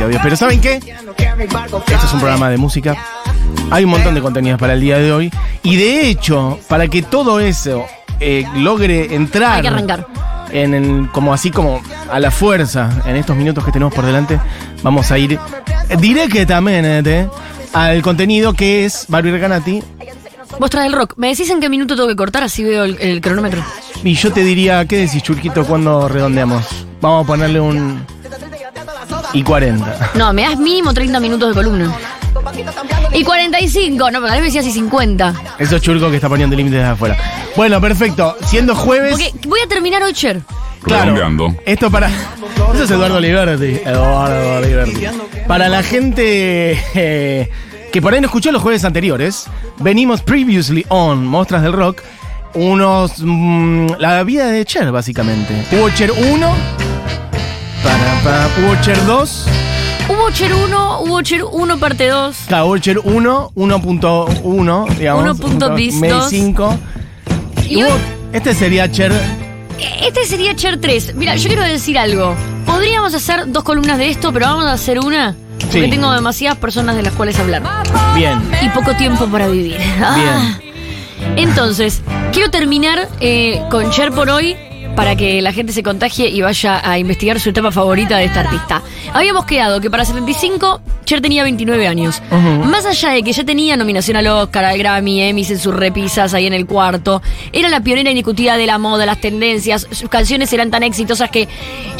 y audios. Pero ¿saben qué? Este es un programa de música. Hay un montón de contenidos para el día de hoy. Y de hecho, para que todo eso eh, logre entrar. Hay que arrancar. En el- como así como a la fuerza en estos minutos que tenemos por delante, vamos a ir directamente al contenido que es Barbie Recanati. Vos traes el rock. ¿Me decís en qué minuto tengo que cortar? Así veo el, el cronómetro. Y yo te diría, ¿qué decís, Churquito, cuando redondeamos? Vamos a ponerle un. Y 40. No, me das mínimo 30 minutos de columna. Y 45, no, pero tal vez me decías y 50. Eso es Churco que está poniendo límites desde afuera. Bueno, perfecto. Siendo jueves. Porque voy a terminar hoy, Cher. Claro, Redondeando. esto para. Eso es Eduardo Liberti. Eduardo Liberti. Para la gente eh, que por ahí no escuchó los jueves anteriores, venimos previously on Mostras del Rock. Unos. mm, la vida de Cher, básicamente. Hubo Cher 1. Para, para, hubo Cher 2. Hubo Cher 1, hubo Cher 1 parte 2. Claro, hubo Cher 1, 1.1, digamos. 1.bis punto- Mes 2. 5. Y hubo- hoy- este sería Cher. Este sería Cher 3. Mira, yo quiero decir algo. Podríamos hacer dos columnas de esto, pero vamos a hacer una. Porque Sí. tengo demasiadas personas de las cuales hablar. Bien. Y poco tiempo para vivir. Ah. Entonces, quiero terminar eh, con Cher por hoy para que la gente se contagie y vaya a investigar su etapa favorita de esta artista. Habíamos quedado que para 75 Cher tenía 29 años. Más allá de que ya tenía nominación al Oscar, al Grammy, Emmys en sus repisas ahí en el cuarto, era la pionera indiscutida de la moda, las tendencias, sus canciones eran tan exitosas que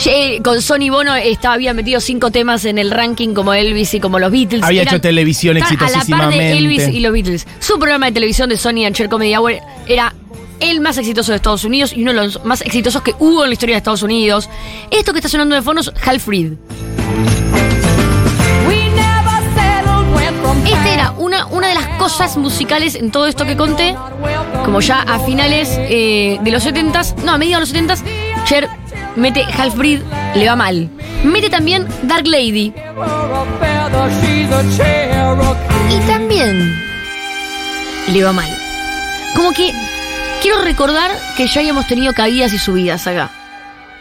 eh, con Sony Bono estaba, había metido cinco temas en el ranking como Elvis y como los Beatles. Había Eran- hecho televisión Estaban A la par exitosísimamente. de Elvis y los Beatles. Su programa de televisión de Sony and Cher Comedy Hour era el más exitoso de Estados Unidos y uno de los más exitosos que hubo en la historia de Estados Unidos. Esto que está sonando de fondo es Hal Fried. Esta era una, una de las cosas musicales en todo esto que conté. Como ya a finales eh, de los 70s, no, a mediados de los 70s, Cher mete Hal Fried, le va mal. Mete también Dark Lady. Y también le va mal. Como que quiero recordar que ya habíamos tenido caídas y subidas acá.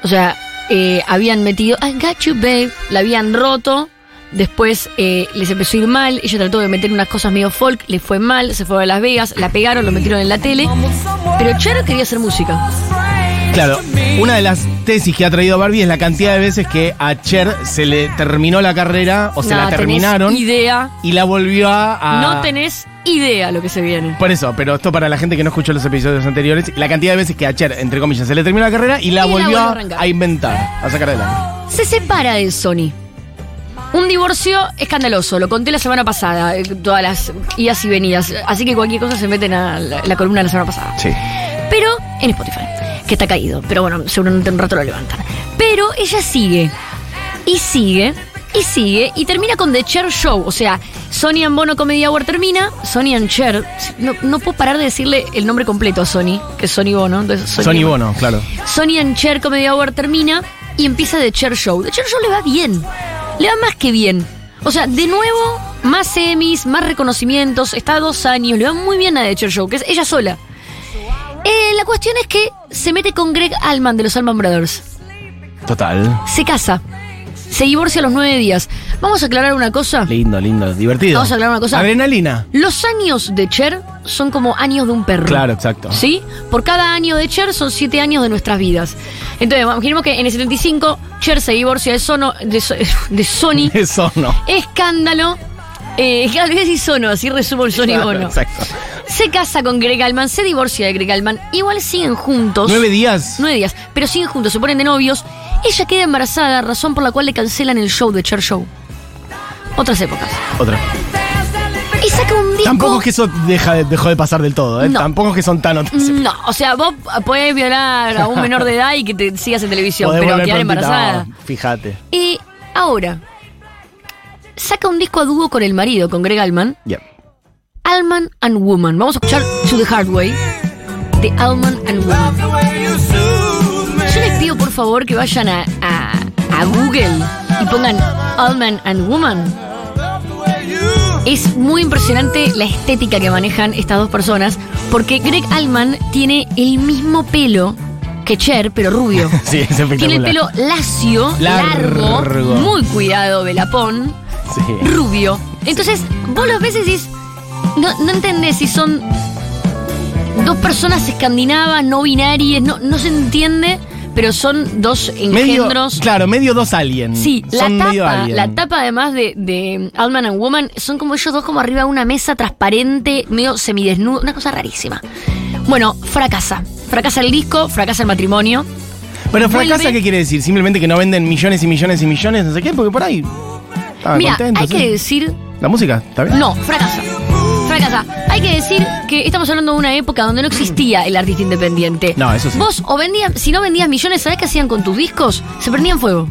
O sea, eh, habían metido I got you, babe. La habían roto. Después eh, les empezó a ir mal. Ella trató de meter unas cosas medio folk. Le fue mal. Se fue a Las Vegas. La pegaron, lo metieron en la tele. Pero Cher quería hacer música. Claro, una de las tesis que ha traído Barbie es la cantidad de veces que a Cher se le terminó la carrera o se No la tenés terminaron idea. y la volvió a, a- No tenés idea lo que se viene. Por eso, pero esto para la gente que no escuchó los episodios anteriores, la cantidad de veces que a Cher, entre comillas, se le terminó la carrera y la Y volvió a inventar, a sacar adelante. se separa de Sony. Un divorcio escandaloso, lo conté la semana pasada, eh, todas las idas y venidas, así que cualquier cosa se meten a la, la columna de la semana pasada. Sí. Pero en Spotify, que está caído, pero bueno, seguramente en un rato lo levantan. Pero ella sigue, y sigue, y sigue, y termina con The Cher Show, o sea, Sony and Bono Comedy Hour termina, Sony and Cher, no, no puedo parar de decirle el nombre completo a Sony, que es Sony Bono. entonces Sony Bono, claro. Sony and Cher Comedy Hour termina y empieza The Cher Show. The Cher Show le va bien. Le va más que bien. O sea, de nuevo, más Emmys, más reconocimientos. Está a dos años. Le va muy bien a The Cher Show, que es ella sola. Eh, la cuestión es que se mete con Greg Allman de los Allman Brothers. Total. Se casa. Se divorcia a los nueve días. Vamos a aclarar una cosa. Lindo, lindo, divertido. Vamos a aclarar una cosa. Adrenalina. Los años de Cher son como años de un perro. Claro, exacto. ¿Sí? Por cada año de Cher son siete años de nuestras vidas. Entonces, imaginemos que en el 75 Cher se divorcia de, Sono, de, de Sony. Eso no. Escándalo. Eh, es y Sono, así resumo el Claro, Bono. Exacto. Se casa con Greg Allman, se divorcia de Greg Allman. Igual siguen juntos. Nueve días. Nueve días. Pero siguen juntos, se ponen de novios. Ella queda embarazada, razón por la cual le cancelan el show de Cher Show. Otras épocas. Otra. Y saca un disco. Tampoco es que eso deja de- dejó de pasar del todo, ¿eh? No. Tampoco es que son tan otras. No, o sea, vos podés violar a un menor de edad y que te sigas en televisión, Podés pero volver quedar prontito. embarazada. No, fíjate. Y ahora, saca un disco a dúo con el marido, con Greg Allman, Ya. Allman and Woman. Vamos a escuchar To the Hard Way de Allman and Woman. Yo les pido por favor que vayan a, a- a Google y pongan Allman and Woman. Es muy impresionante la estética que manejan estas dos personas, porque Greg Allman tiene el mismo pelo que Cher, pero rubio. Sí, es espectacular. Tiene el pelo lacio, largo, Largo. muy cuidado, velapón, Sí. rubio. Entonces, vos los y decís, no, no entendés si son dos personas escandinavas, no binarias, no, no se entiende, pero son dos Medio, engendros. claro, medio dos aliens. Sí, la Son tapa, alien. la tapa además de, de Altman and Woman son como ellos dos como arriba de una mesa transparente, medio semidesnudo, una cosa rarísima. Bueno, fracasa. Fracasa el disco, fracasa el matrimonio. Pero fracasa, vuelve- ¿qué quiere decir? Simplemente que no venden millones y millones y millones, no sé qué, porque por ahí. Estaban Mira, hay ¿sí? que decir ¿La música? ¿Está bien? No, fracasa. Fracasa. Hay que decir que estamos hablando de una época donde no existía el artista independiente. No, eso sí. Vos o vendías, si no vendías millones, ¿sabés qué hacían con tus discos? Se prendían fuego.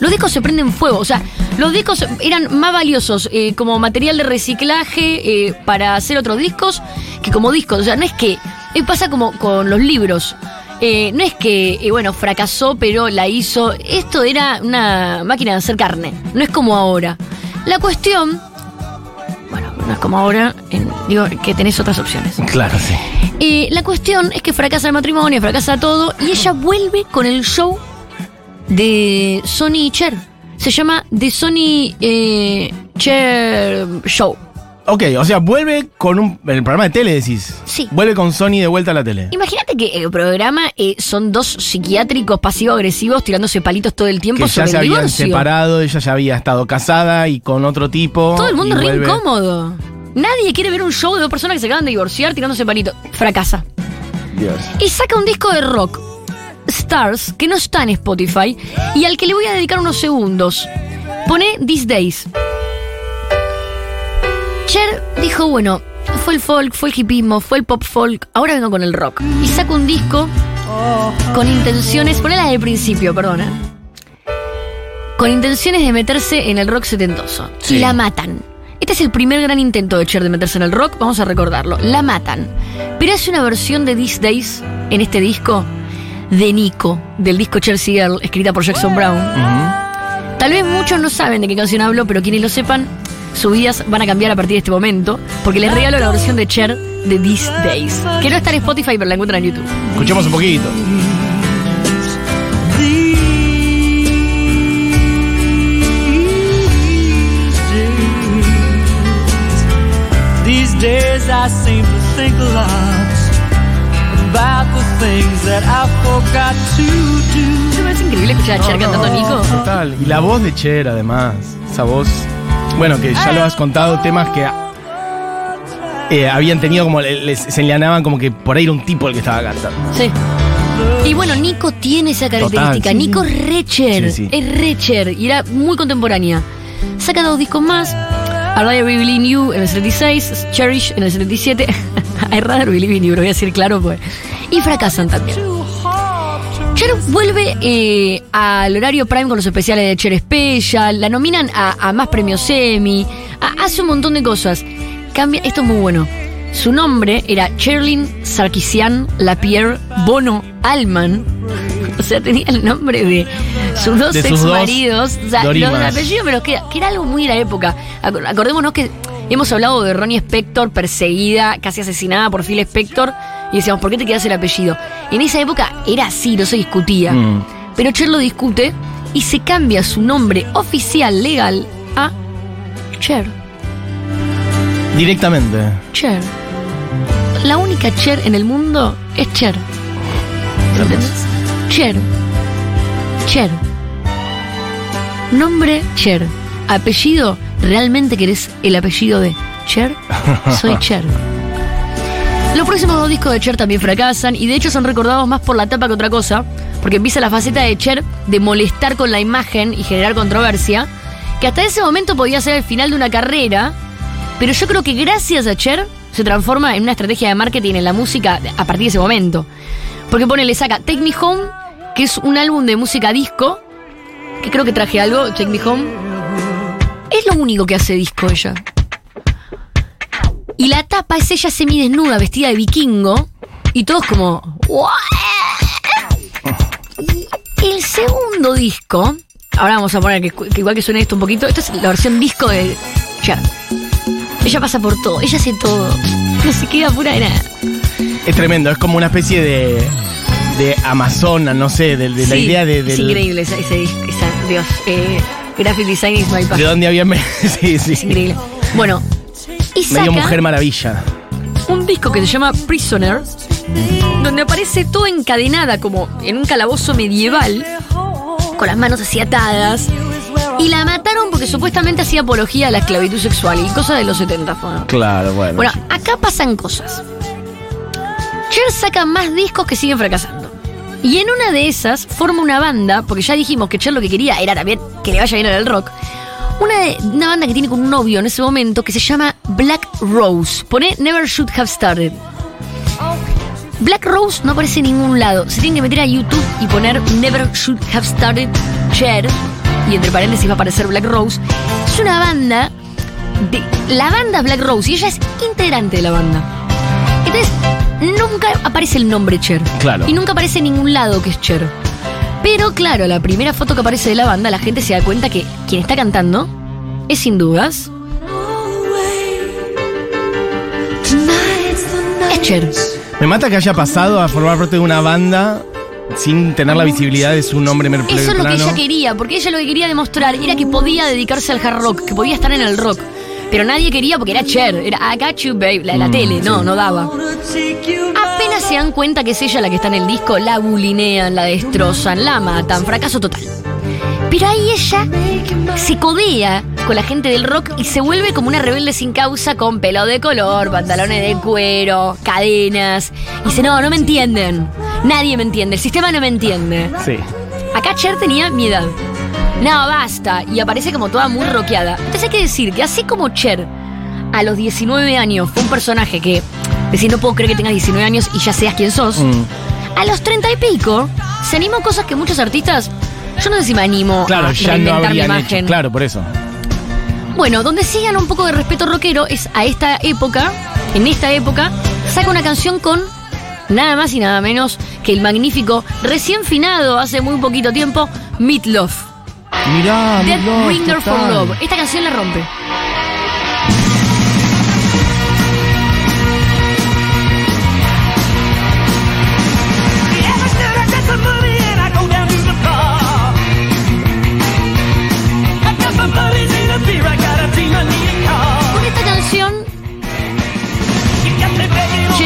Los discos se prenden fuego, o sea, los discos eran más valiosos eh, como material de reciclaje eh, para hacer otros discos que como discos. O sea, no es que. eh, pasa como con los libros. Eh, no es que, eh, bueno, fracasó, pero la hizo. Esto era una máquina de hacer carne. No es como ahora. La cuestión. Bueno, no es como ahora. en- digo que tenés otras opciones. Claro, sí. Eh, la cuestión es que fracasa el matrimonio, fracasa todo, y ella vuelve con el show de Sony y Cher. Se llama The Sony eh, Cher Show. Ok, o sea, vuelve con un. El programa de tele decís. Sí. Vuelve con Sony de vuelta a la tele. Imagínate que el programa eh, son dos psiquiátricos pasivo-agresivos tirándose palitos todo el tiempo Que ya sobre se el habían divorcio. separado, ella ya había estado casada y con otro tipo. Todo el mundo re vuelve- incómodo. Nadie quiere ver un show de dos personas que se acaban de divorciar tirándose palitos. Fracasa. Dios. Y saca un disco de rock, Stars, que no está en Spotify, y al que le voy a dedicar unos segundos. Pone These Days. Cher dijo, bueno, fue el folk, fue el hipismo, fue el pop folk, ahora vengo con el rock. Y saca un disco con intenciones, ponela desde el principio, perdona. Con intenciones de meterse en el rock setentoso. Sí. Y la matan. Este es el primer gran intento de Cher de meterse en el rock, vamos a recordarlo. La matan. Pero hace una versión de These Days en este disco de Nico, del disco Chelsea Girl, escrita por Jackson Brown. Tal vez muchos no saben de qué canción hablo, pero quienes lo sepan, sus vidas van a cambiar a partir de este momento, porque les regalo la versión de Cher de These Days, que no está en Spotify, pero la encuentran en YouTube. Escuchemos un poquito. These days I seem to think a lot about the things that I forgot to do. ¿No me parece increíble escuchar a Cher cantando a Nico? Total. Y la voz de Cher, además. Esa voz. Bueno, que ya lo has contado, temas que. eh, habían tenido como. Les señalaban como que por ahí era un tipo el que estaba cantando. Sí. Y bueno, Nico tiene esa característica. Total, sí. Nico es re Cher, Sí, sí. es re Cher, y era muy contemporánea. Saca dos discos más. I Rather Believe in You en el 76, Cherish en el 77. I Rather Believe in You, lo voy a decir claro, pues. Y fracasan también. Cher vuelve eh, al horario prime con los especiales de Cher Special, la nominan a, a más premios Emmy, a- hace un montón de cosas. Cambia, esto es muy bueno. Su nombre era Cherlyn Sarkisian Lapierre Bono Alman. O sea, tenía el nombre de sus dos De sus ex dos maridos. O sea, los apellidos queda, que era algo muy de la época. Ac- Acordémonos que hemos hablado de Ronnie Spector perseguida, casi asesinada por Phil Spector, y decíamos, ¿por qué te quedas el apellido? En esa época era así, no se discutía. Mm. Pero Cher lo discute y se cambia su nombre oficial legal a Cher. Directamente. Cher. La única Cher en el mundo es Cher. ¿Entendés? Cher. Cher. Nombre Cher. Apellido, ¿realmente querés el apellido de Cher? Soy Cher. Los próximos dos discos de Cher también fracasan y de hecho son recordados más por la tapa que otra cosa, porque empieza la faceta de Cher de molestar con la imagen y generar controversia, que hasta ese momento podía ser el final de una carrera, pero yo creo que gracias a Cher se transforma en una estrategia de marketing en la música a partir de ese momento. Porque pone, le saca Take Me Home, que es un álbum de música disco, que creo que traje algo, Take Me Home. Es lo único que hace disco ella. Y la tapa es ella semidesnuda, vestida de vikingo, y todos como... Y el segundo disco, ahora vamos a poner que, que igual que suene esto un poquito, esta es la versión disco de Cher. Ella pasa por todo, ella hace todo, no se queda pura de nada. Es tremendo, es como una especie de, de Amazona, no sé, de, de la idea de, Es del- increíble ese, ese disco, esa- Dios. Eh, graphic design is my de passion. dónde había. sí, sí. Es increíble. Bueno, y saca Medio Mujer Maravilla. un disco que se llama Prisoner, donde aparece toda encadenada como en un calabozo medieval, con las manos así atadas. Y la mataron porque supuestamente hacía apología a la esclavitud sexual y cosas de los 70. Bueno, Claro, bueno. Bueno, acá pasan cosas. Cher saca más discos que siguen fracasando. Y en una de esas forma una banda, porque ya dijimos que Cher lo que quería era también que le vaya bien en el rock. Una, de- una banda que tiene con un novio en ese momento que se llama Black Rose. Pone Never Should Have Started. Black Rose no aparece en ningún lado. Se tienen que meter a YouTube y poner Never Should Have Started Cher. Y entre paréntesis va a aparecer Black Rose. Es una banda de la banda Black Rose y ella es integrante de la banda. Entonces, nunca aparece el nombre Cher. Claro. Y nunca aparece en ningún lado que es Cher. Pero claro, la primera foto que aparece de la banda, la gente se da cuenta que quien está cantando es sin dudas. Es Cher. Me mata que haya pasado a formar parte de una banda sin tener la visibilidad de su nombre Eso es lo que ella quería, porque ella lo que quería demostrar era que podía dedicarse al hard rock, que podía estar en el rock. Pero nadie quería porque era Cher, era I got you, babe, la de la Mm, tele, no, sí. no daba. Apenas se dan cuenta que es ella la que está en el disco, la bulinean, la destrozan, la matan, fracaso total. Pero ahí ella se codea con la gente del rock y se vuelve como una rebelde sin causa con pelo de color, pantalones de cuero, cadenas. Y dice, no, no me entienden. Nadie me entiende, el sistema no me entiende. Sí. Acá Cher tenía mi edad. No, basta. Y aparece como toda muy rockeada. Entonces hay que decir que así como Cher a los 19 años fue un personaje que decir no puedo creer que tengas 19 años y ya seas quien sos, Mm. a los 30 y pico se animó cosas que muchos artistas, yo no sé si me animo Claro, a ya no mi imagen. hecho. Claro, por eso. Bueno, donde sigan un poco de respeto rockero es a esta época, en esta época, saca una canción con nada más y nada menos que el magnífico, recién finado hace muy poquito tiempo, Meatloaf. Mirá, Dead Bringer for. Love. Esta canción la rompe. Con esta canción,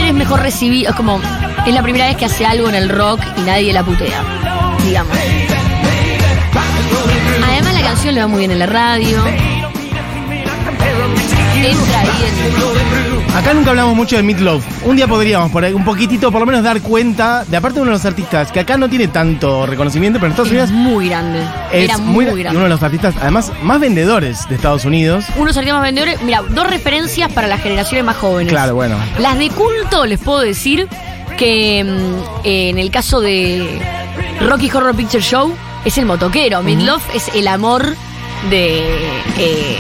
es mejor recibida, es como, es la primera vez que hace algo en el rock y nadie la putea, digamos. Canción le va muy bien en la radio. Entra ahí en... Acá nunca hablamos mucho de Meatloaf. Un día podríamos, por ahí, un poquitito, por lo menos dar cuenta de, aparte de uno de los artistas que acá no tiene tanto reconocimiento, pero en Estados Es Unidos muy grande. es Era muy, y grande. uno de los artistas, además, más vendedores de Estados Unidos. Unos artistas más vendedores. Mira, dos referencias para las generaciones más jóvenes. Claro, bueno. Las de culto, les puedo decir que mm, eh, en el caso de Rocky Horror Picture Show, es el motoquero. Midlove es el amor de. eh,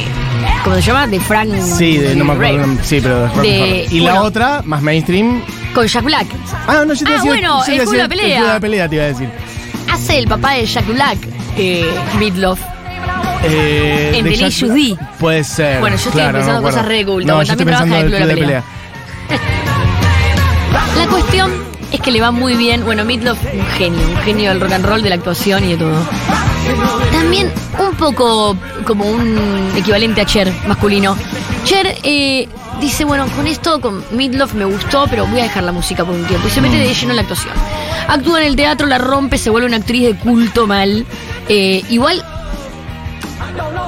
¿Cómo se llama? De Frank. Sí, de, no me acuerdo. Sí, pero de De-. Y la otra, más mainstream. Con Jack Black. Ah, no, yo te Ah, iba a decir. bueno, yo el Club de Pelea. El Club de pelea te iba a decir. Hace el papá de Jack Black, eh, Midlove. Eh, En de Delicious D. Puede ser. Bueno, yo estoy pensando no cosas re No, estoy también pensando trabaja en el el Club de Club de pelea. La cuestión es que le va muy bien. Bueno, Midlove, un genio, un genio del rock and roll, de la actuación y de todo. También un poco como un equivalente a Cher masculino. Cher eh, dice, bueno, con esto, con Midlove me gustó, pero voy a dejar la música por un tiempo. Y se mete de lleno en la actuación. Actúa en el teatro, la rompe, se vuelve una actriz de culto mal. Eh, igual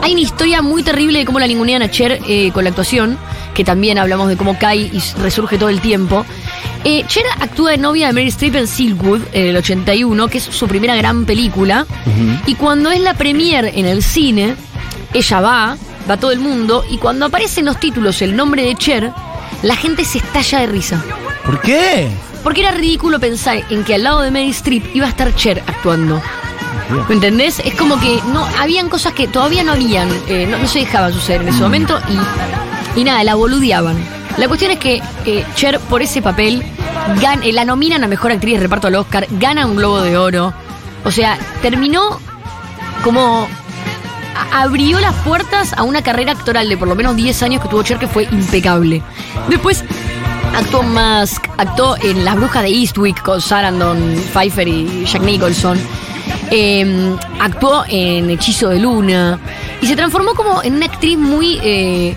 hay una historia muy terrible de cómo la ningunean a Cher eh, con la actuación, que también hablamos de cómo cae y resurge todo el tiempo. Eh, Cher actúa de novia de Mary Streep en Silkwood en el 81, que es su primera gran película. Y cuando es la premiere en el cine, ella va, va todo el mundo, y cuando aparecen los títulos el nombre de Cher, la gente se estalla de risa. ¿Por qué? Porque era ridículo pensar en que al lado de Mary Streep iba a estar Cher actuando. ¿Me entendés? Es como que no habían cosas que todavía no habían, eh, no, no se dejaban suceder en ese momento y, y nada, la boludeaban. La cuestión es que eh, Cher, por ese papel, eh, la nominan a mejor actriz de reparto al Oscar, gana un Globo de Oro. O sea, terminó como. abrió las puertas a una carrera actoral de por lo menos 10 años que tuvo Cher, que fue impecable. Después Actuó Mask, actuó en Las Brujas de Eastwick con Sarandon, Pfeiffer y Jack Nicholson. Eh, actuó en Hechizo de Luna. Y se transformó como en una actriz muy. eh,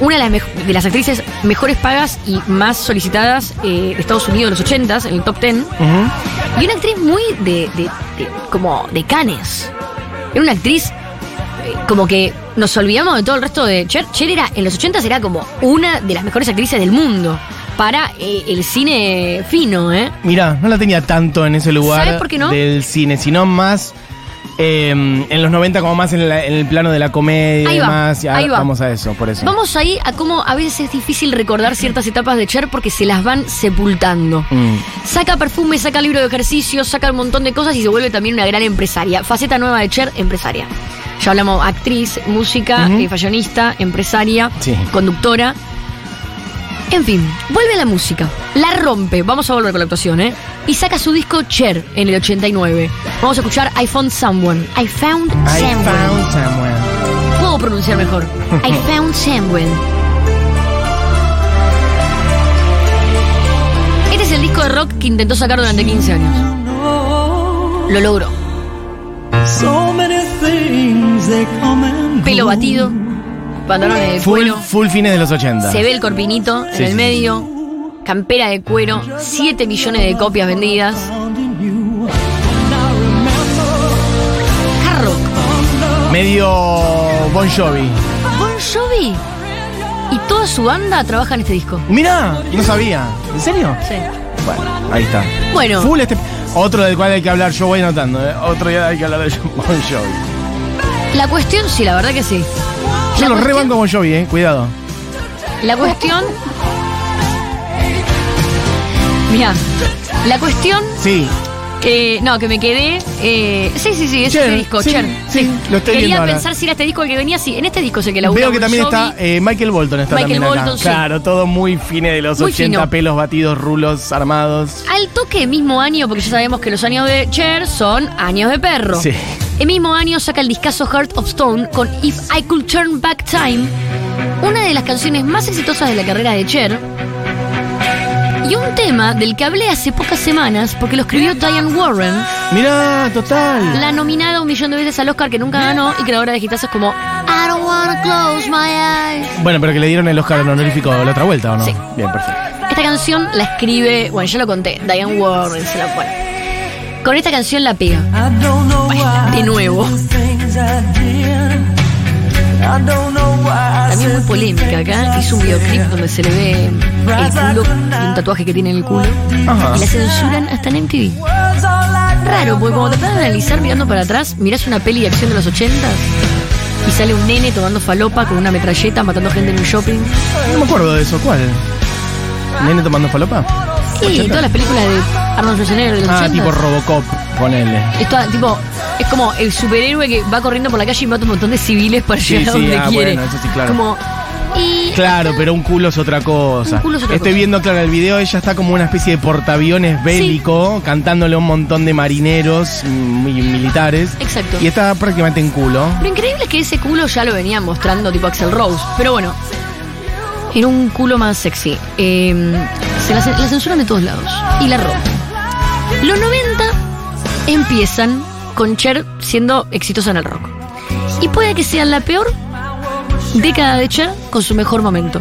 una de las, de las actrices mejores pagas y más solicitadas eh, de Estados Unidos de los 80s, en el top 10. Y una actriz muy de, de- de- como de canes. Era una actriz eh, como que nos olvidamos de todo el resto de Cher. Cher era, en los 80s era como una de las mejores actrices del mundo. Para eh, el cine fino, ¿eh? Mira, no la tenía tanto en ese lugar ¿Sabes por qué no? del cine, sino más eh, en los 90 como más en, la- en el plano de la comedia y demás. Ahí va. Vamos a eso, por eso. Vamos ahí a cómo a veces es difícil recordar ciertas etapas de Cher porque se las van sepultando. Mm. Saca perfume, saca libro de ejercicio, saca un montón de cosas y se vuelve también una gran empresaria. Faceta nueva de Cher, empresaria. Ya hablamos actriz, música, eh, fashionista, empresaria, Sí. conductora. En fin, vuelve a la música. La rompe, vamos a volver con la actuación, ¿eh? Y saca su disco Cher en el 89. Vamos a escuchar I Found Someone. I Found I Someone. found someone. Puedo pronunciar mejor. I Found Someone. Este es el disco de rock que intentó sacar durante 15 años. Lo logró. Pelo batido, pantalones de Full, cuero, full fines de los 80. se ve el corpinito en el sí, medio, campera de cuero, 7 millones de copias vendidas. Hard rock. Medio Bon Jovi. Bon Jovi y toda su banda trabaja en este disco. Mira, no sabía. ¿En serio? Sí. Bueno, ahí está. Bueno, Full este. Otro del cual hay que hablar, yo voy anotando. ¿eh? Otro día hay que hablar de Bon Jovi. la cuestión, sí, la verdad que sí. Yo lo cuestión- rebanco Bon Jovi, eh. Cuidado. La cuestión. Mira, la cuestión Sí. Que. No, que me quedé. eh, sí, sí, sí, es Cher, este disco, sí, Cher. sí, lo estoy Quería viendo ahora. pensar si era este disco el que venía, sí. En este disco sé que la Veo que también está eh, Michael Bolton está Michael también acá. Bolton, sí. Claro, todo muy fine de los Muy 80, fino. pelos batidos, rulos armados. Al toque mismo año, porque ya sabemos que los años de Cher son años de perro. Sí. El mismo año saca el discazo Heart of Stone con If I Could Turn Back Time, una de las canciones más exitosas de la carrera de Cher. Y un tema del que hablé hace pocas semanas porque lo escribió Diane Warren, Mirá, total. la nominada un millón de veces al Oscar que nunca ganó y creadora de hitazos como I don't wanna close my eyes. Bueno, pero que le dieron el Oscar honorífico la otra vuelta, ¿o no? Sí. Bien, perfecto. Esta canción la escribe, bueno, ya lo conté, Diane Warren se la pone. Con esta canción la pega. I don't know why de nuevo. También muy polémica acá. Hizo un videoclip donde se le ve el culo y un tatuaje que tiene en el culo. Ajá. Y la censuran hasta en MTV. Raro, porque cuando te a analizar mirando para atrás, mirás una peli de acción de los 80 y sale un nene tomando falopa con una metralleta matando gente en un shopping. No me acuerdo de eso. ¿Cuál? ¿Nene tomando falopa? Sí, todas las películas de Arnold Schwarzenegger de los Ah, 80. tipo Robocop, ponele. Esto, tipo, es como el superhéroe que va corriendo por la calle y mata un montón de civiles para Sí, llegar a sí, donde ah, quiere. bueno, eso sí, claro. Como, y Claro, pero un culo es otra cosa. Un culo es otra Estoy cosa. viendo, claro, el video, ella está como una especie de portaaviones bélico, cantándole a un montón de marineros mm, muy militares. Exacto. Y está prácticamente en culo. Lo increíble es que ese culo ya lo venían mostrando tipo Axel Rose. Pero bueno, era un culo más sexy. Eh, se la, la censuran de todos lados. Y la ropa. Los 90 empiezan con Cher siendo exitosa en el rock. Y puede que sea la peor década de Cher con su mejor momento.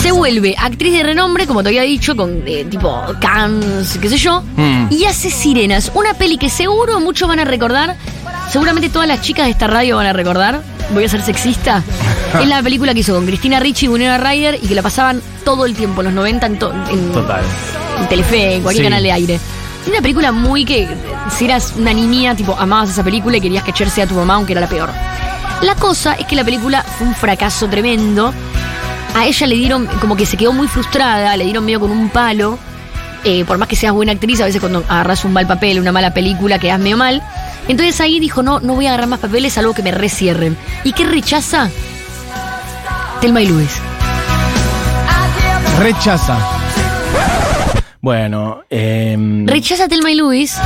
Se vuelve actriz de renombre, como te había dicho, con eh, tipo Cannes, qué sé yo, Mm. y hace Sirenas, una peli que seguro muchos van a recordar, seguramente todas las chicas de esta radio van a recordar, voy a ser sexista, es la película que hizo con Cristina Ricci y Winona Ryder y que la pasaban todo el tiempo, en los 90 en, to- en- Total. en Telefe, en cualquier Sí. canal de aire. Una película muy que, si eras una niña, tipo, amabas esa película y querías que Cher sea tu mamá, aunque era la peor. La cosa es que la película fue un fracaso tremendo. A ella le dieron, como que se quedó muy frustrada, le dieron medio con un palo. Eh, por más que seas buena actriz, a veces cuando agarras un mal papel, una mala película, quedas medio mal. Entonces ahí dijo, no, no voy a agarrar más papeles, algo que me recierren. ¿Y qué rechaza? Telma y Luis. Rechaza. Bueno, eh, Rechaza a Telma y Luis.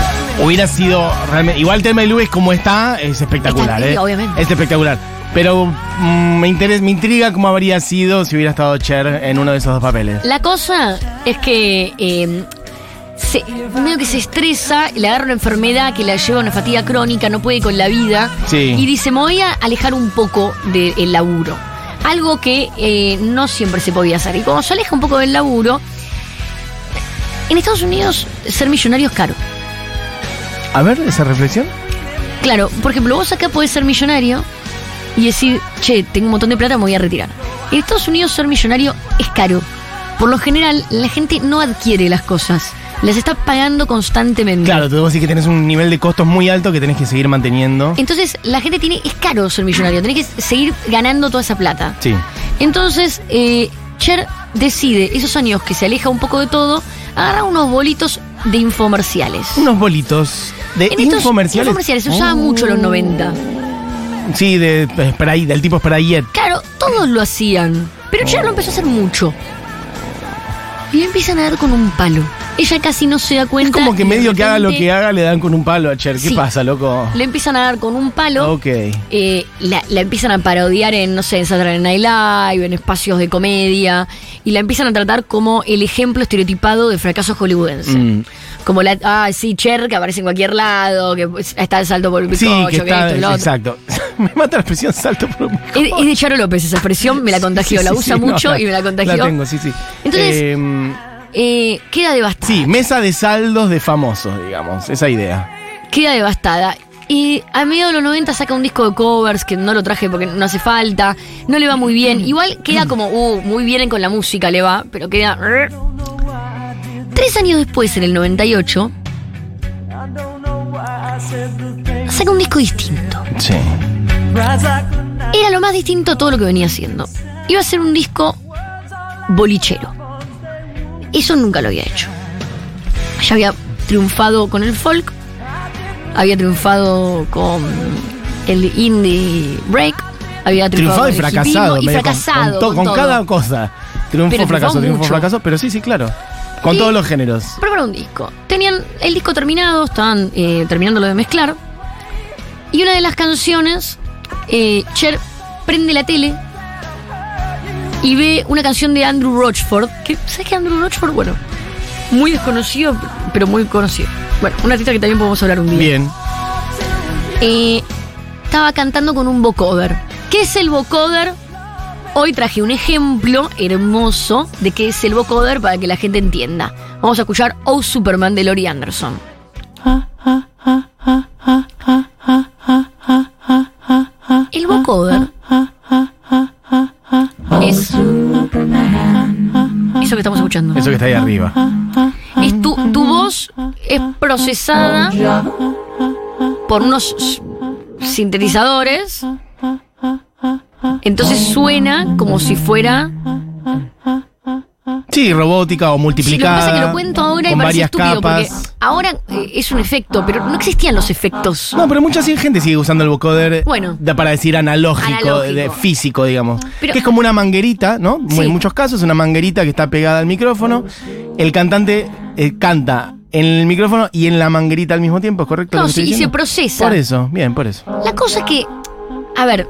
hubiera sido realmente. Igual Telma y Luis como está, es espectacular, Está- ¿eh? obviamente. Es espectacular. Pero mm, me, interesa, me intriga cómo habría sido si hubiera estado Cher en uno de esos dos papeles. La cosa es que eh, se, medio que se estresa, le agarra una enfermedad que la lleva a una fatiga crónica, no puede con la vida. Sí. Y dice, me voy a alejar un poco del laburo. Algo que eh, no siempre se podía hacer. Y cuando se aleja un poco del laburo, en Estados Unidos ser millonario es caro. A ver, esa reflexión. Claro, por ejemplo, vos acá podés ser millonario y decir, che, tengo un montón de plata, me voy a retirar. En Estados Unidos ser millonario es caro. Por lo general, la gente no adquiere las cosas. Las está pagando constantemente. Claro, tú decís que tenés un nivel de costos muy alto que tenés que seguir manteniendo. Entonces, la gente tiene. Es caro ser millonario. Tenés que seguir ganando toda esa plata. Sí. Entonces, eh, Cher decide, esos años que se aleja un poco de todo, agarra unos bolitos de infomerciales. Unos bolitos de En estos infomerciales. infomerciales se usaba mucho en los 90. Sí, de, de spray- del tipo Sprayet. Claro, todos lo hacían. Pero Cher lo empezó a hacer mucho. Y le empiezan a dar con un palo. Ella casi no se da Es cuenta. como que de medio que haga lo que haga, le dan con un palo a Cher. ¿Qué Sí. pasa, loco? Le empiezan a dar con un palo. Ok. eh, la, la empiezan a parodiar en, no sé, en Saturday Night Live, en espacios de comedia, y la empiezan a tratar como el ejemplo estereotipado de fracaso hollywoodense. Mm. Como la, ah, sí, Cher, que aparece en cualquier lado, que está el salto por el Sí, bizcocho, que que, está. esto y lo otro. Exacto. me mata la expresión salto por un. Es, es de Charo López esa expresión, me la contagió, Sí, la sí, usa sí, no, mucho y me la contagió. La tengo, sí, sí. Entonces- Eh, Eh, queda devastada. sí, mesa de saldos de famosos, digamos. Esa idea. Queda devastada. Y a medio de los 90 saca un disco de covers que no lo traje porque no hace falta. No le va muy bien. Igual queda como, uh, muy bien con la música le va, pero queda. Tres años después, en el 98, saca un disco distinto. Sí. Era lo más distinto a todo lo que venía haciendo. Iba a ser un disco bolichero. Eso nunca lo había hecho. Ya había triunfado con el folk, había triunfado con el indie break, había triunfado, Triunfado y fracasado. y con- fracasado. Con, con cada cosa. Triunfo, Pero fracaso, triunfó triunfo, mucho. fracaso. Pero sí, sí, claro. Con Y- todos los géneros. Prepara un disco. Tenían el disco terminado, estaban eh, terminándolo de mezclar. Y una de las canciones, eh, Cher prende la tele y ve una canción de Andrew Rochford. Que, ¿Sabes qué Andrew Rochford? Bueno, muy desconocido, pero muy conocido. Bueno, un artista que también podemos hablar un día. Bien. Eh, estaba cantando con un vocoder. ¿Qué es el vocoder? Hoy traje un ejemplo hermoso de qué es el vocoder para que la gente entienda. Vamos a escuchar Oh Superman de Lori Anderson. El vocoder ahí arriba. Tu, tu voz es procesada por unos sintetizadores. Entonces suena como si fuera. Sí, robótica o Sí, lo que multiplicada. pasa es que lo cuento ahora y parece varias estúpido capas. porque ahora eh, es un efecto, pero no existían los efectos. No, pero mucha gente sigue usando el vocoder Bueno. de- para decir analógico, Analógico. de físico, digamos. Pero- que es como una manguerita, ¿no? Sí. En muchos casos, una manguerita que está pegada al micrófono. El cantante eh, canta en el micrófono y en la manguerita al mismo tiempo, ¿es correcto? No, sí, y se procesa. Por eso, bien, por eso. La cosa es que. A ver.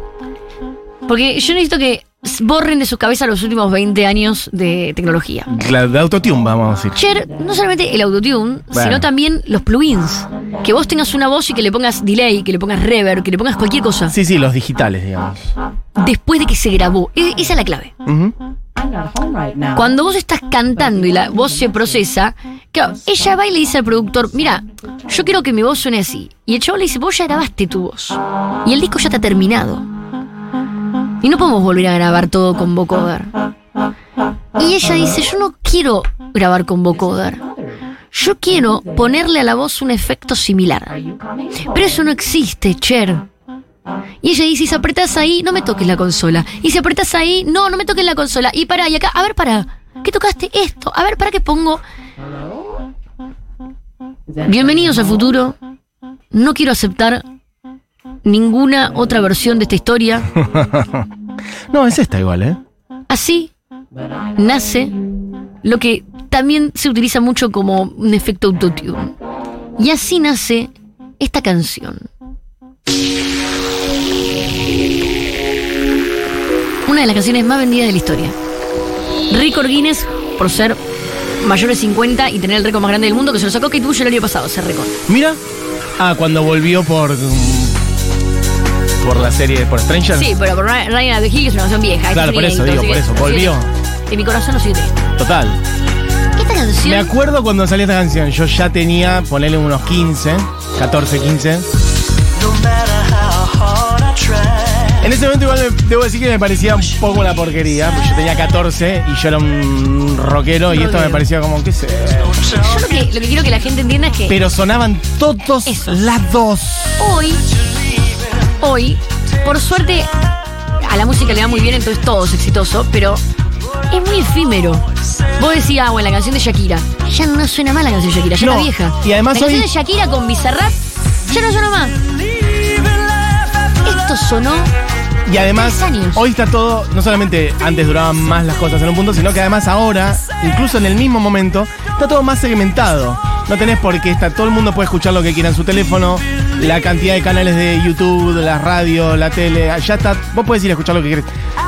Porque yo necesito que borren de su cabeza los últimos 20 años de tecnología. La de autotune, vamos a decir. Cher, no solamente el autotune, Bueno. sino también los plugins. Que vos tengas una voz y que le pongas delay, que le pongas reverb, que le pongas cualquier cosa. Sí, sí, los digitales, digamos. Después de que se grabó. E- esa es la clave. Ujú. Cuando vos estás cantando y la voz se procesa, claro, ella va y le dice al productor, mira, yo quiero que mi voz suene así. Y el chavo le dice, vos ya grabaste tu voz. Y el disco ya está terminado. Y no podemos volver a grabar todo con vocoder. Y ella dice, yo no quiero grabar con vocoder. Yo quiero ponerle a la voz un efecto similar. Pero eso no existe, Cher. Y ella dice, si apretás ahí, no me toques la consola. Y si apretás ahí, no, no me toques la consola. Y para, y acá, a ver, para. ¿Qué tocaste? Esto. A ver, para que pongo. Bienvenidos al futuro. No quiero aceptar ninguna otra versión de esta historia. No, es esta igual, ¿eh? Así nace lo que también se utiliza mucho como un efecto autotune. Y así nace esta canción. una de las canciones más vendidas de la historia. Record Guinness por ser mayor de 50 y tener el récord más grande del mundo que se lo sacó Kate Bush el año pasado, ese récord. Mira. Ah, cuando volvió por. Por la serie, por Stranger. Sí, pero por Ryan Hill es una canción vieja. Claro, por eso digo, por que- eso, volvió. que En mi corazón no triste. Total. Esta Me canción. acuerdo cuando salió esta canción. Yo ya tenía, ponele unos 15, 14, 15. No matter how hard I try. En ese momento igual me- debo decir que me parecía un poco una porquería, porque yo tenía 14 y yo era un rockero y esto me parecía como, qué sé. Yo lo que, lo que quiero que la gente entienda es que Pero sonaban todos las dos. hoy, hoy, por suerte, a la música le va muy bien, entonces todo es exitoso, pero es muy efímero. Vos decías, ah, bueno, la canción de Shakira. Ya no suena más la canción de Shakira, ya No, era vieja. y además la canción de Shakira con Bizarrap ya no suena más. Esto sonó. Y además, hoy está todo, no solamente antes duraban más las cosas en un punto, sino que además ahora, incluso en el mismo momento, está todo más segmentado. No tenés por qué estar, todo el mundo puede escuchar lo que quiera en su teléfono, la cantidad de canales de YouTube, de la radio, la tele, ya está, vos podés ir a escuchar lo que quieres.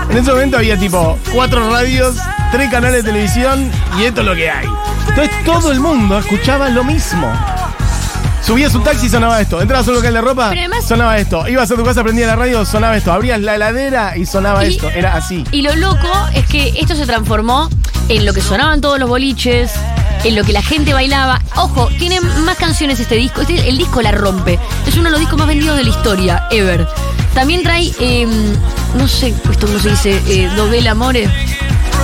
En ese momento había tipo cuatro radios, tres canales de televisión y esto es lo que hay. Entonces todo el mundo escuchaba lo mismo. Subías un taxi y sonaba esto. Entrabas a un local de ropa, Pero además- sonaba esto. Ibas a tu casa, prendías la radio, sonaba esto. Abrías la heladera y sonaba Y- esto. Era así. Y lo loco es que esto se transformó en lo que sonaban todos los boliches, en lo que la gente bailaba. Ojo, tiene más canciones este disco. Este, el disco la rompe. Es uno de los discos más vendidos de la historia, ever. También trae, eh, no sé, esto cómo se dice, eh, Doble Amore.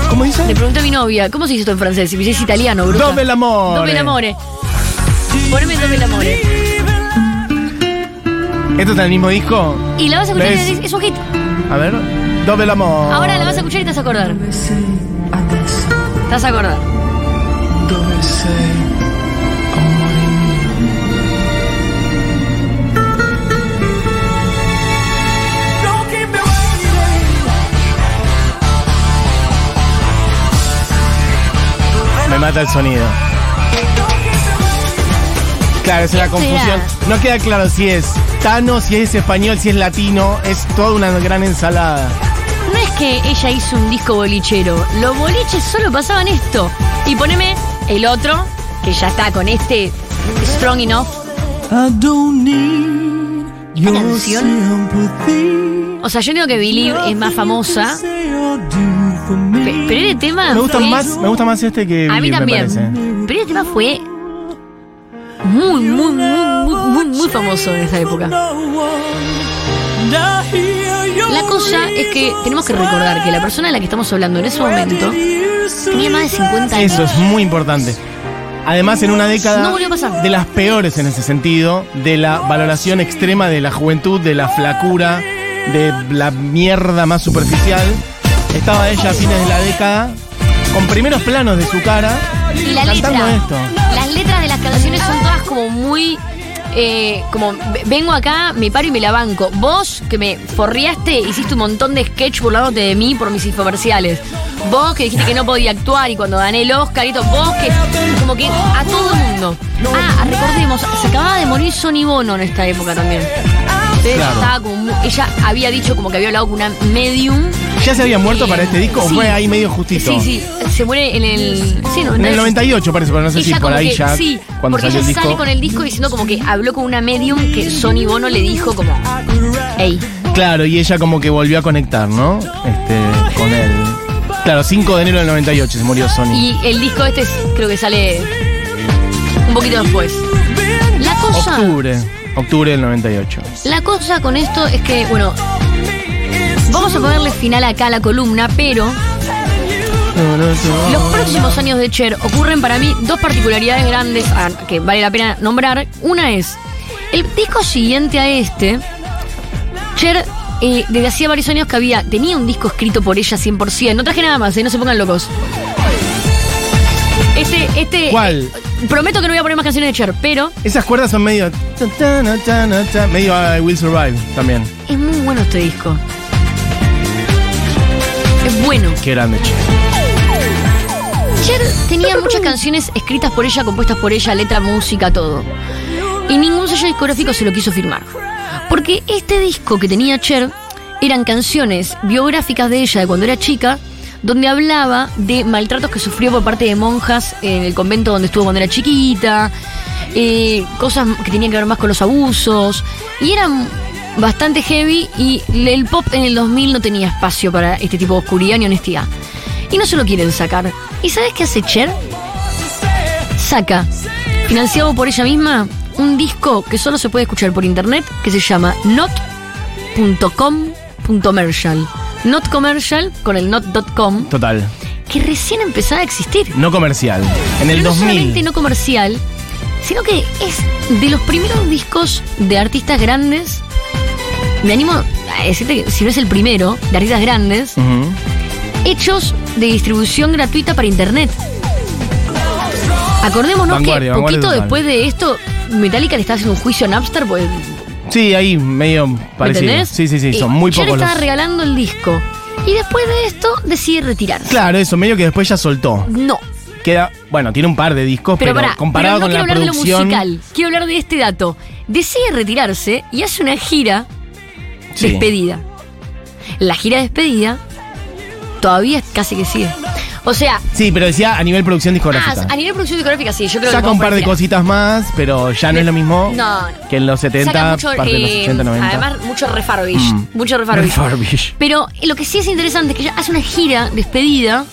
¿Cómo dice? Le pregunté a mi novia, ¿cómo se dice esto en francés? Si me dice italiano, bruta. Doble Amore. Doble Amore. Poneme Doble Amore. ¿Esto está en el mismo disco? Y la vas a escuchar, ¿Ves? y es un hit. A ver. Doble amor. Ahora la vas a escuchar y te vas a acordar. Te vas a acordar. Dove sei, amore mio? Don't keep me Me mata el sonido. Claro, esa es la ¿Qué confusión. No queda claro si es tano, si es español, si es latino. Es toda una gran ensalada. No es que ella hizo un disco bolichero. Los boliches solo pasaban esto. Y poneme el otro, que ya está con este Strong Enough. I don't need your canción-. O sea, yo digo que Believe es más famosa. Pe- Pero este tema. Me gusta fue- más, me gusta más este que A mí Believe, me también. parece. Pero este tema fue muy, muy, muy, muy, muy, muy famoso en esa época. La cosa es que tenemos que recordar que la persona de la que estamos hablando en ese momento tenía más de 50 años. Eso es muy importante. Además, en una década No volvió a pasar. de las peores en ese sentido, de la valoración extrema de la juventud, de la flacura, de la mierda más superficial, estaba ella a fines de la década con primeros planos de su cara Y la cantando letra. esto. Las letras de las canciones son todas como muy. eh, como "Ve- vengo acá, me paro y me la banco. Vos que me forriaste, hiciste un montón de sketch burlándote de mí por mis infomerciales. Vos que dijiste que no podía actuar y cuando gané el Oscar y todo, vos que como que a todo el mundo. Ah, recordemos, se acababa de morir Sonny Bono en esta época también. Entonces Claro. estaba como ella había dicho como que había hablado con una medium. ¿Ya se había muerto Eh, para este disco o sí. fue ahí medio justito? Sí, sí, se muere en el. Sí, En el 98 parece, pero no sé si por ahí que, ya, sí, cuando porque salió ella el disco. sale con el disco diciendo como que habló con una medium que Sony Bono le dijo como, hey, Claro, y ella como que volvió a conectar, ¿no? Este. Claro, 5 de enero del 98 se murió Sony. y el disco este es- creo que sale un poquito después. La cosa, Octubre, octubre del 98. la cosa con esto es que, bueno, vamos a ponerle final acá a la columna, pero los próximos años de Cher ocurren para mí dos particularidades grandes ah, que vale la pena nombrar. Una es, el disco siguiente a este, Cher eh, desde hacía varios años que había, tenía un disco escrito por ella 100%. No traje nada más, eh, no se pongan locos. Este, este... ¿Cuál? eh, prometo que no voy a poner más canciones de Cher, pero Esas cuerdas son medio. medio I Will Survive también. es muy bueno este disco. Es bueno. Qué grande, che. Cher tenía muchas canciones escritas por ella, compuestas por ella, letra, música, todo. Y ningún sello discográfico se lo quiso firmar. Porque este disco que tenía Cher eran canciones biográficas de ella de cuando era chica, donde hablaba de maltratos que sufrió por parte de monjas en el convento donde estuvo cuando era chiquita, eh, cosas que tenían que ver más con los abusos, y eran bastante heavy y el pop en el 2000 no tenía espacio para este tipo de oscuridad ni honestidad. Y no se lo quieren sacar. ¿Y sabes qué hace Cher? Saca, financiado por ella misma, un disco que solo se puede escuchar por internet que se llama not.com.commercial. Not commercial con el not.com Total. que recién empezaba a existir. No comercial. En el Pero no 2000. solamente no comercial, sino que es de los primeros discos de artistas grandes. Me animo a decirte que si no es el primero de artistas grandes, hechos de distribución gratuita para internet. Acordémonos Vanguardia, que vanguardia poquito total. después de esto, Metallica le está haciendo un juicio a Napster, pues, Sí, ahí medio ¿me parecido. entendés? Sí, sí, sí, son muy pocos estaba los. regalando el disco. Y después de esto decide retirarse. Claro, eso, medio que después ya soltó. No, Queda, bueno, tiene un par de discos, pero, pero, pará, comparado pero no con quiero la hablar producción. de lo musical, quiero hablar de este dato. Decide retirarse y hace una gira Sí. despedida. La gira despedida todavía casi que sigue. O sea, Sí, pero decía a nivel producción ah, discográfica. a nivel producción discográfica sí, yo creo que Saca vamos un par de cositas más, pero ya no es lo mismo No, que en los 70, Saca mucho, parte de los eh, 80, 90. Además, mucho refurbish. Mm. Mucho. Refurbish. Pero eh, lo que sí es interesante es que ella hace una gira despedida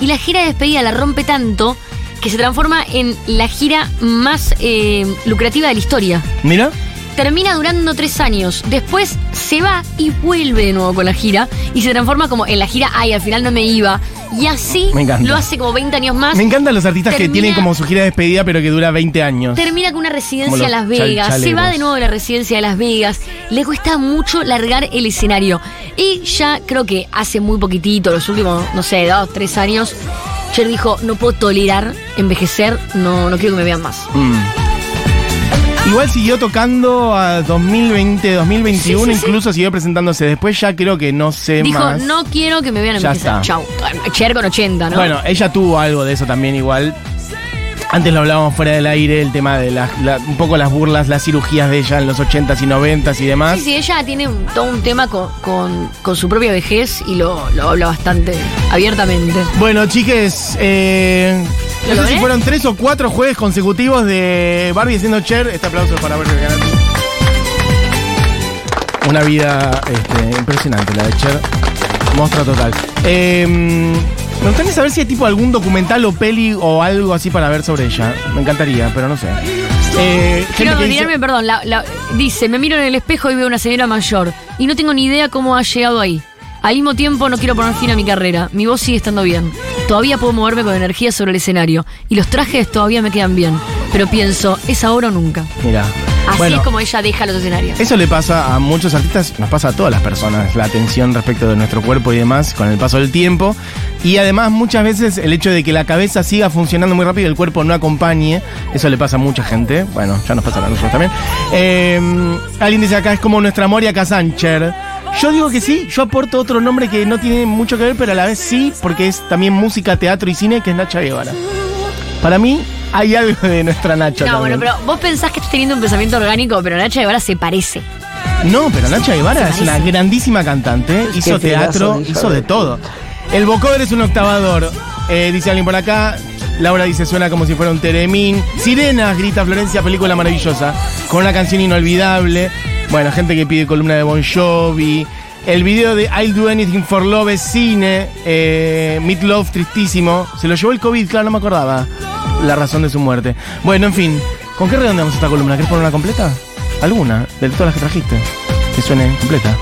y la gira de despedida la rompe tanto que se transforma en la gira más eh, lucrativa de la historia. Mira, Termina durando tres años. Después se va y vuelve de nuevo con la gira. Y se transforma como en la gira, ay, al final no me iba. Y así Me lo hace como 20 años más. me encantan los artistas que tienen como su gira de despedida, pero que dura 20 años. Termina con una residencia en Las Vegas, se va de nuevo de la residencia de Las Vegas, le cuesta mucho largar el escenario. Y ya creo que hace muy poquitito, los últimos, no sé, dos, tres años, Cher dijo, no puedo tolerar envejecer, no, no quiero que me vean más. Mm. Igual siguió tocando a 2020, 2021, Sí, sí, sí. incluso siguió presentándose. Después ya creo que no sé Dijo, más. no quiero que me vean Ya envejecer. está. Chau. Cher con 80, ¿no? Bueno, ella tuvo algo de eso también igual. Antes lo hablábamos fuera del aire, el tema de la- un poco las burlas, las cirugías de ella en los 80s y 90s y demás. Sí, sí, ella tiene un- todo un tema con, con- con su propia vejez y lo, lo habla bastante abiertamente. Bueno, chiques, eh, no ¿Lo sé si fueron tres o cuatro jueves consecutivos de Barbie haciendo Cher. Este aplauso para Barbie Recanati. Una vida este, impresionante la de Cher. Mostra total. Eh, me gustaría saber si hay tipo algún documental o peli o algo así para ver sobre ella. Me encantaría, pero no sé. Eh, gente Quiero que dice- perdón. la- la- dice, me miro en el espejo y veo una señora mayor y no tengo ni idea cómo ha llegado ahí. Al mismo tiempo no quiero poner fin a mi carrera. Mi voz sigue estando bien. Todavía puedo moverme con energía sobre el escenario. Y los trajes todavía me quedan bien. Pero pienso, ¿es ahora o nunca? Mira. Así bueno, es como ella deja los escenarios. Eso le pasa a muchos artistas, nos pasa a todas las personas, la atención respecto de nuestro cuerpo y demás con el paso del tiempo. Y además muchas veces el hecho de que la cabeza siga funcionando muy rápido y el cuerpo no acompañe, eso le pasa a mucha gente. Bueno, ya nos pasa a nosotros también. Eh, alguien dice acá, es como nuestra Moria Casancher. Yo digo que sí, yo aporto otro nombre que no tiene mucho que ver, pero a la vez sí, porque es también música, teatro y cine, que es Nacha Guevara. Para mí hay algo de nuestra Nacha. No, bueno, pero vos pensás que estás teniendo un pensamiento orgánico, pero Nacha Guevara se parece. No, pero Nacha Guevara es una grandísima cantante, hizo teatro, de hizo de de todo. El vocoder es un octavador, eh, dice alguien por acá. Laura dice suena como si fuera un teremín. Sirenas, grita Florencia, película maravillosa, con una canción inolvidable. Bueno, gente que pide columna de Bon Jovi. El video de I'll Do Anything for Love es cine. Eh, Love, tristísimo. Se lo llevó el COVID, claro, no me acordaba la razón de su muerte. Bueno, en fin, ¿con qué redondeamos esta columna? ¿Querés poner una completa? ¿Alguna? De todas las que trajiste. Que suene completa.